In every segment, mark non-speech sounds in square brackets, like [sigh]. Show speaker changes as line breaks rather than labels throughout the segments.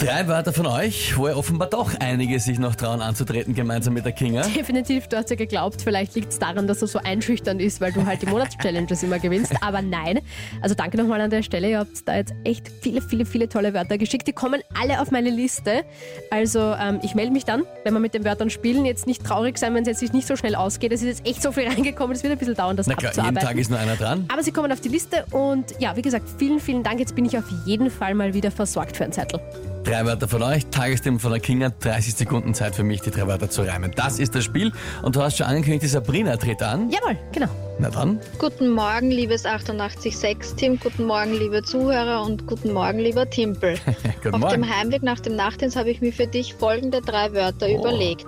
Drei Wörter von euch, wo ihr offenbar doch einige sich noch trauen anzutreten, gemeinsam mit der Kinga.
Definitiv, du hast ja geglaubt, vielleicht liegt es daran, dass er so einschüchternd ist, weil du halt die Monatschallenges immer gewinnst. [laughs] Aber nein. Also danke nochmal an der Stelle. Ihr habt da jetzt echt viele, viele, viele tolle Wörter geschickt. Die kommen alle auf meine Liste. Also ähm, ich melde mich dann, wenn wir mit den Wörtern spielen. Jetzt nicht traurig sein, wenn es jetzt nicht so schnell ausgeht. Es ist jetzt echt so viel [laughs] reingekommen. Es wird ein bisschen dauern, das
Na klar, jeden
abzuarbeiten.
Tag ist nur einer dran.
Aber sie kommen auf die Liste und ja, wie gesagt, vielen, vielen Dank. Jetzt bin ich auf jeden Fall mal wieder versorgt für einen Zettel.
Drei Wörter von euch, Tagesthema von der Kinga, 30 Sekunden Zeit für mich, die drei Wörter zu reimen. Das ist das Spiel und du hast schon angekündigt, die Sabrina tritt an.
Jawohl, genau.
Na dann,
Guten Morgen, liebes 886-Team, guten Morgen, liebe Zuhörer und guten Morgen, lieber Timpel. [laughs]
guten
Auf
Morgen.
dem Heimweg nach dem Nachtdienst habe ich mir für dich folgende drei Wörter
Oh.
überlegt.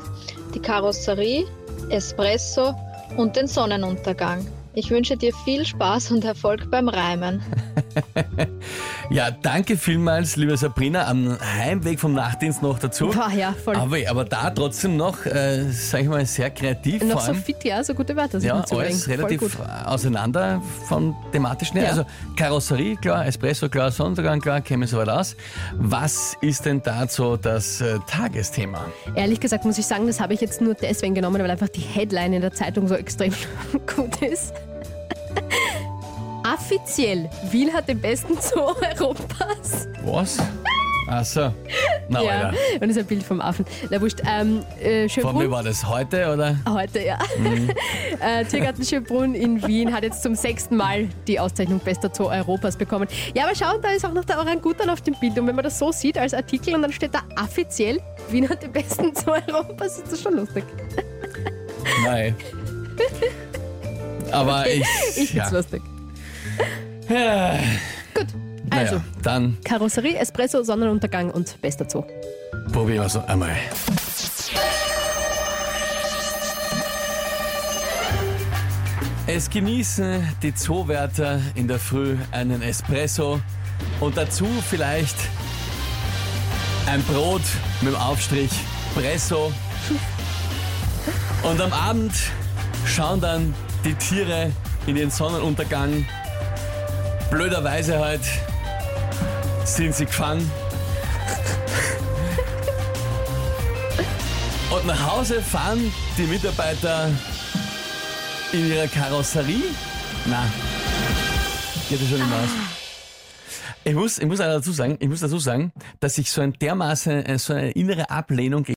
Die Karosserie, Espresso und den Sonnenuntergang. Ich wünsche dir viel Spaß und Erfolg beim Reimen. [laughs]
Ja, danke vielmals, liebe Sabrina, am Heimweg vom Nachtdienst noch dazu.
Boah, ja, voll.
Aber, aber da trotzdem noch, äh, sag ich mal, sehr kreativ.
Noch so fit, ja, so gute Wörter
Ja, alles relativ auseinander vom thematischen her.
Ja.
Also Karosserie, klar, Espresso, klar, Sonnenuntergang, klar, käme soweit aus. Was ist denn dazu das äh, Tagesthema?
Ehrlich gesagt muss ich sagen, das habe ich jetzt nur deswegen genommen, weil einfach die Headline in der Zeitung so extrem [laughs] gut ist. Offiziell, Wien hat den besten [laughs] Zoo Europas.
Was? Ach so. Na,
ja,
Alter.
und das ist ein Bild vom Affen. Na wurscht, ähm, äh,
Von mir war das heute, oder?
heute, ja.
Mhm. [laughs]
äh, Tiergarten Schönbrunn in Wien hat jetzt zum sechsten Mal die Auszeichnung Bester Zoo Europas bekommen. Ja, aber schau, da ist auch noch der Orangutan auf dem Bild. Und wenn man das so sieht als Artikel und dann steht da offiziell, Wien hat den besten [laughs] Zoo Europas, ist das schon lustig.
Nein. Aber ich.
Ich find's
ja.
lustig.
Ja.
Gut, also.
Naja, dann
Karosserie, Espresso, Sonnenuntergang und bester Zoo.
probieren wir es einmal. Es genießen die Zoowärter in der Früh einen Espresso und dazu vielleicht ein Brot mit dem Aufstrich Presso. Und am Abend schauen dann die Tiere in den Sonnenuntergang. Blöderweise halt sind sie gefangen. Und nach Hause fahren die Mitarbeiter in ihrer Karosserie. Na, geht das schon mehr aus. Ich muss, ich muss dazu sagen, ich muss dazu sagen, dass ich so ein dermaßen, äh, so eine innere Ablehnung gegen